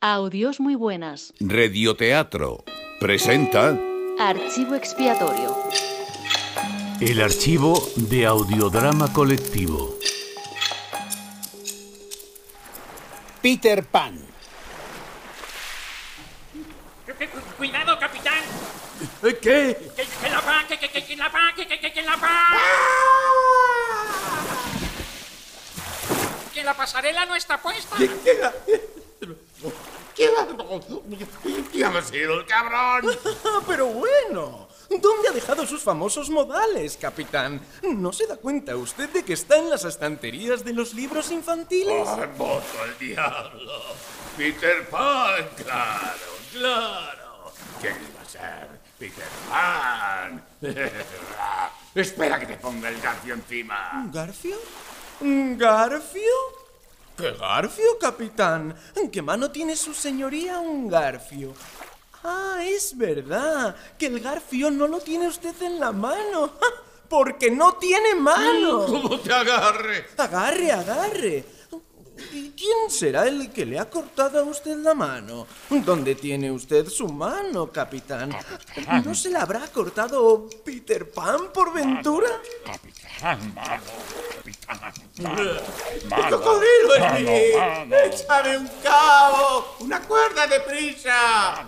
Audios muy buenas. Radioteatro presenta Archivo expiatorio. El archivo de audiodrama colectivo. Peter Pan. Cuidado, capitán. ¿Qué? Que, que la va, que, que, que, que la va, que, que, que, que la va. Que la pasarela no está puesta. ¿Quién ha sido el cabrón? Pero bueno, ¿dónde ha dejado sus famosos modales, capitán? ¿No se da cuenta usted de que está en las estanterías de los libros infantiles? ¡Ay, voto al diablo! Peter Pan, claro, claro. ¿Quién iba a ser? Peter Pan. Espera que te ponga el garfio encima. ¿Garfio? ¿Garfio? ¿Qué garfio, capitán? ¿En qué mano tiene su señoría un garfio? Ah, es verdad, que el garfio no lo tiene usted en la mano. ¡Ja! Porque no tiene mano. ¿Cómo te agarre? Agarre, agarre. ¿Y quién será el que le ha cortado a usted la mano? ¿Dónde tiene usted su mano, capitán? ¿No se la habrá cortado Peter Pan por ventura? Capitán, malo, capitán. ¡El cocodrilo es mío! ¡Échame un cabo! ¡Una cuerda de prisa!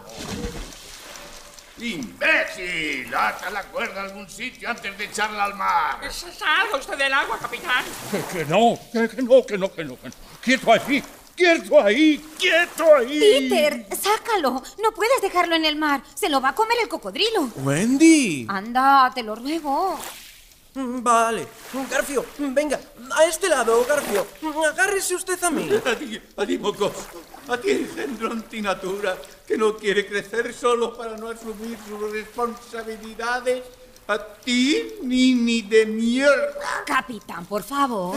¡Imbécil! ¡Ata la cuerda a algún sitio antes de echarla al mar! Salga usted del agua, capitán. Que no, que, que no, que no, que no, que no. Quieto ahí, quieto ahí, quieto ahí. Peter, sácalo. No puedes dejarlo en el mar. Se lo va a comer el cocodrilo. ¡Wendy! Anda, te lo ruego. Mm, Vale. Garfio, venga, a este lado, Garfio. Agárrese usted a mí. A ti, a ti, mocoso. A ti, engendro antinatura, que no quiere crecer solo para no asumir sus responsabilidades. A ti, nini de mierda. Capitán, por favor.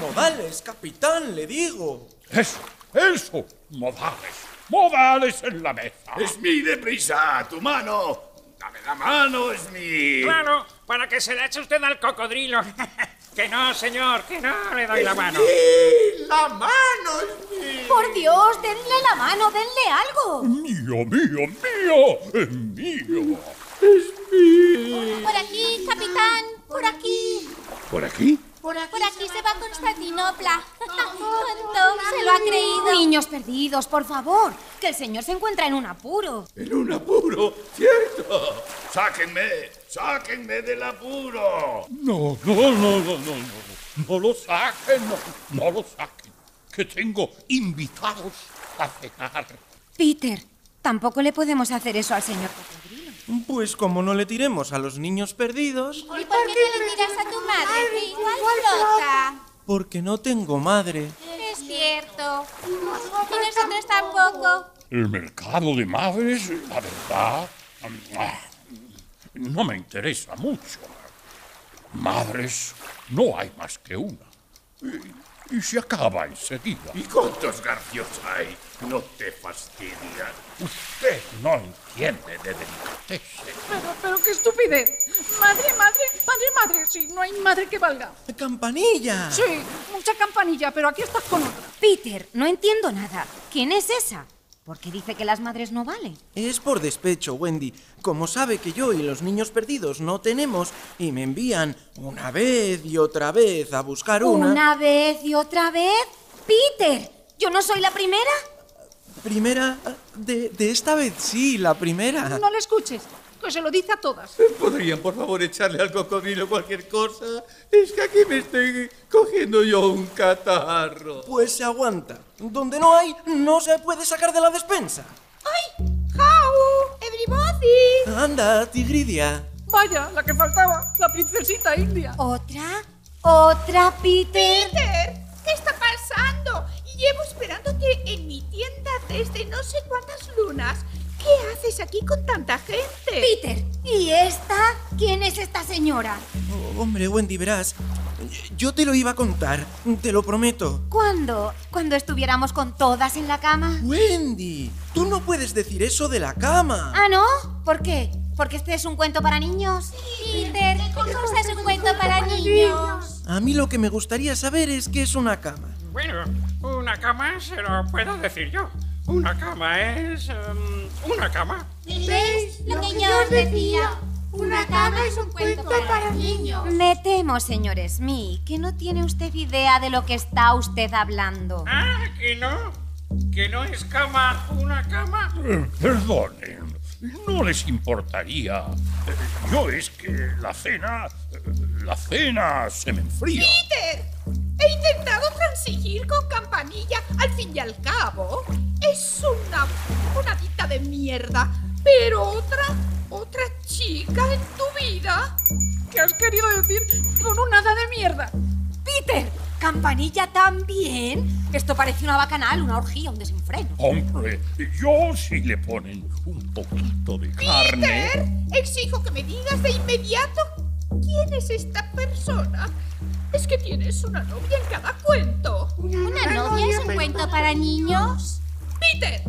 Modales, capitán, le digo. Eso, eso, modales, modales en la mesa. ¡Es mi deprisa! ¡Tu mano! ¡Dame la mano, es mi! Claro, para que se la eche usted al cocodrilo. que no, señor, que no le doy la mano. ¡Sí! ¡La mano es mi! Por Dios, denle la mano, denle algo. Mío, mío, mío, es mío. Por aquí, capitán, por aquí. ¿Por aquí? Por aquí, se va a Constantinopla. Tonto, se lo ha creído. Niños perdidos, por favor, que el señor se encuentra en un apuro. En un apuro, ¿cierto? ¡Sáquenme! ¡Sáquenme del apuro! No, no, no, no, no, no. No lo saquen, no, no lo saquen. Que tengo invitados a cenar. Peter, tampoco le podemos hacer eso al señor cocodrilo. Pues como no le tiremos a los niños perdidos, ¿Y por qué no le tiras a tu madre? Igual flota. porque no tengo madre. Es cierto. Y nosotros tampoco. El mercado de madres, la verdad, ah, no me interesa mucho. Madres, no hay más que una. Y, y se acaba enseguida. ¿Y cuántos garfios hay? No te fastidian. Usted no entiende de delicatessen. Pero, pero qué estupidez. Madre, madre, madre, madre. Sí, no hay madre que valga. ¡Campanilla! Sí, mucha campanilla, pero aquí estás con otra. Peter, no entiendo nada. ¿Quién es esa? ¿Por qué dice que las madres no valen? Es por despecho, Wendy. Como sabe que yo y los niños perdidos no tenemos y me envían una vez y otra vez a buscar una. ¿Una vez y otra vez? Peter, ¿yo no soy la primera? Primera. De, de esta vez sí, la primera. No le escuches, que se lo dice a todas. ¿Podrían, por favor, echarle al cocodrilo cualquier cosa? Es que aquí me estoy cogiendo yo un catarro. Pues se aguanta. Donde no hay, no se puede sacar de la despensa. ¡Ay! ¡How! ¡Everybody! Anda, Tigridia. Vaya, la que faltaba, la princesita india. ¿Otra? ¿Otra, Peter? Peter, ¿qué está pasando? Llevo esperándote en mi tienda desde no sé cuántas lunas. ¿Qué haces aquí con tanta gente? Peter, ¿y esta? ¿Quién es esta señora? Oh, hombre, Wendy, verás. Yo te lo iba a contar, te lo prometo. ¿Cuándo? ¿Cuando estuviéramos con todas en la cama? Wendy, tú no puedes decir eso de la cama. ¿Ah, no? ¿Por qué? ¿Porque este es un cuento para niños? Peter, ¿qué cosa es un cuento para niños? A mí lo que me gustaría saber es qué es una cama. Bueno, una cama se lo puedo decir yo. Una cama es... em, una cama. ¿Ves lo que yo os decía? Una cama es un cuento para niños. Me temo, señor Smith, que no tiene usted idea de lo que está usted hablando. Ah, que no. Que no es cama una cama. Eh, Perdonen, no les importaría. Eh, Yo es que la cena... eh, La cena se me enfría. ¡Peter! He intentado transigir con Campanilla. Al fin y al cabo, es una... una dita de mierda. Pero otra... otra chica en tu vida... ¿Qué has querido decir con un hada de mierda? ¡Peter! ¿Campanilla también? Esto parece una bacanal, una orgía, un desenfreno. Hombre, yo si le ponen un poquito de carne... ¡Peter! Exijo que me digas de inmediato quién es esta persona. Es que tienes una novia en cada cuento. ¿Una novia es un cuento para niños? ¡Peter!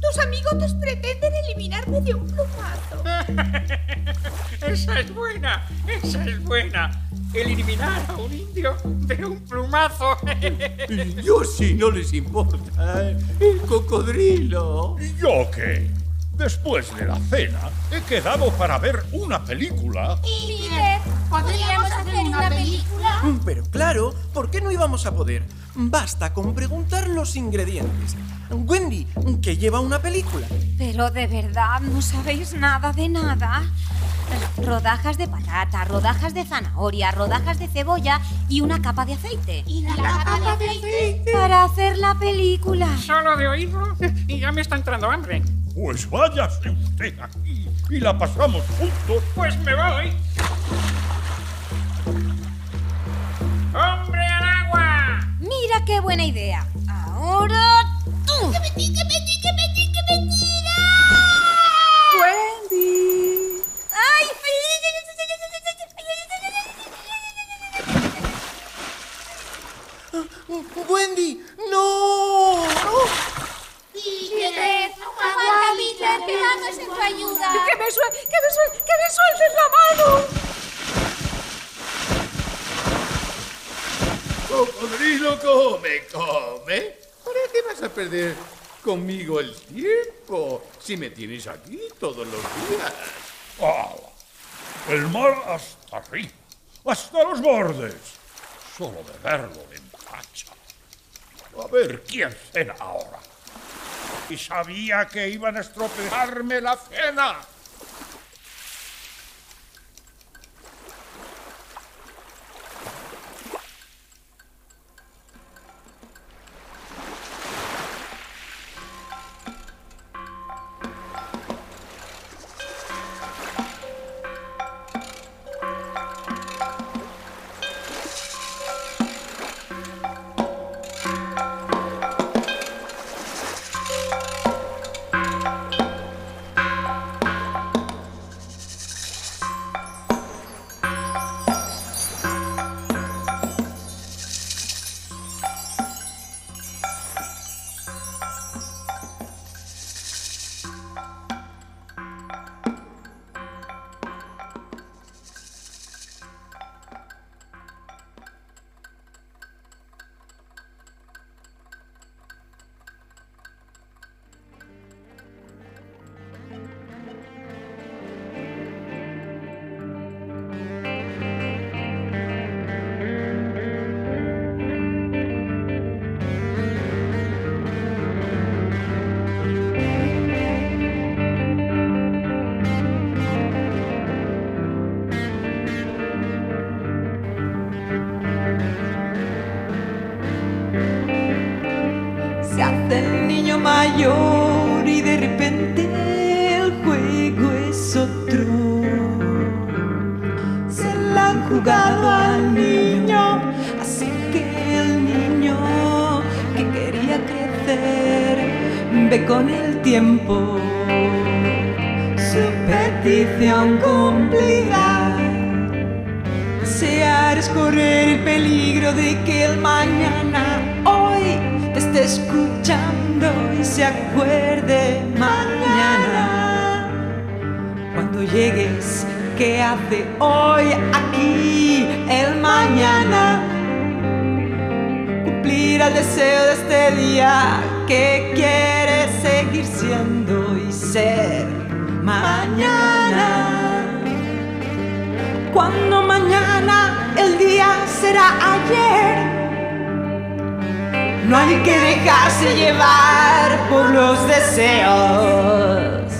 Tus amigos pretenden eliminarme de un plumazo. Esa es buena, esa es buena. Eliminar a un indio de un plumazo. Yo sí, no les importa. ¿eh? El cocodrilo. ¿Y yo qué? Después de la cena, he quedado para ver una película. Peter, ¿podríamos hacer una película? Pero claro, ¿por qué no íbamos a poder? Basta con preguntar los ingredientes. Wendy, ¿qué lleva una película? Pero de verdad, ¿no sabéis nada de nada? Rodajas de patata, rodajas de zanahoria, rodajas de cebolla y una capa de aceite. ¿Y la capa de aceite? Para hacer la película. Solo de oírlo y ya me está entrando hambre. Pues váyase usted aquí y la pasamos juntos. Pues me voy. ¡Hombre al agua! Mira qué buena idea. Ahora tú. ¡Que me que me tira, que me Cocodrilo, come, come. ¿Para qué vas a perder conmigo el tiempo si me tienes aquí todos los días? Ah, el mar hasta arriba, hasta los bordes. Solo de verlo me empacha. A ver quién cena ahora. Y sabía que iban a estropearme la cena. Y de repente el juego es otro. Se la han jugado al niño, así que el niño que quería crecer ve con el tiempo su petición cumplida. Desear es correr el peligro de que el mañana escuchando y se acuerde mañana. Cuando llegues, ¿qué hace hoy aquí el mañana? Cumplir el deseo de este día que quiere seguir siendo y ser mañana. Cuando mañana el día será ayer. No hay que dejarse llevar por los deseos